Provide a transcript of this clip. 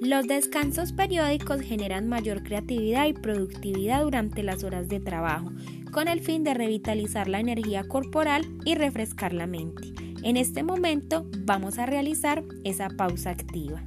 Los descansos periódicos generan mayor creatividad y productividad durante las horas de trabajo, con el fin de revitalizar la energía corporal y refrescar la mente. En este momento vamos a realizar esa pausa activa.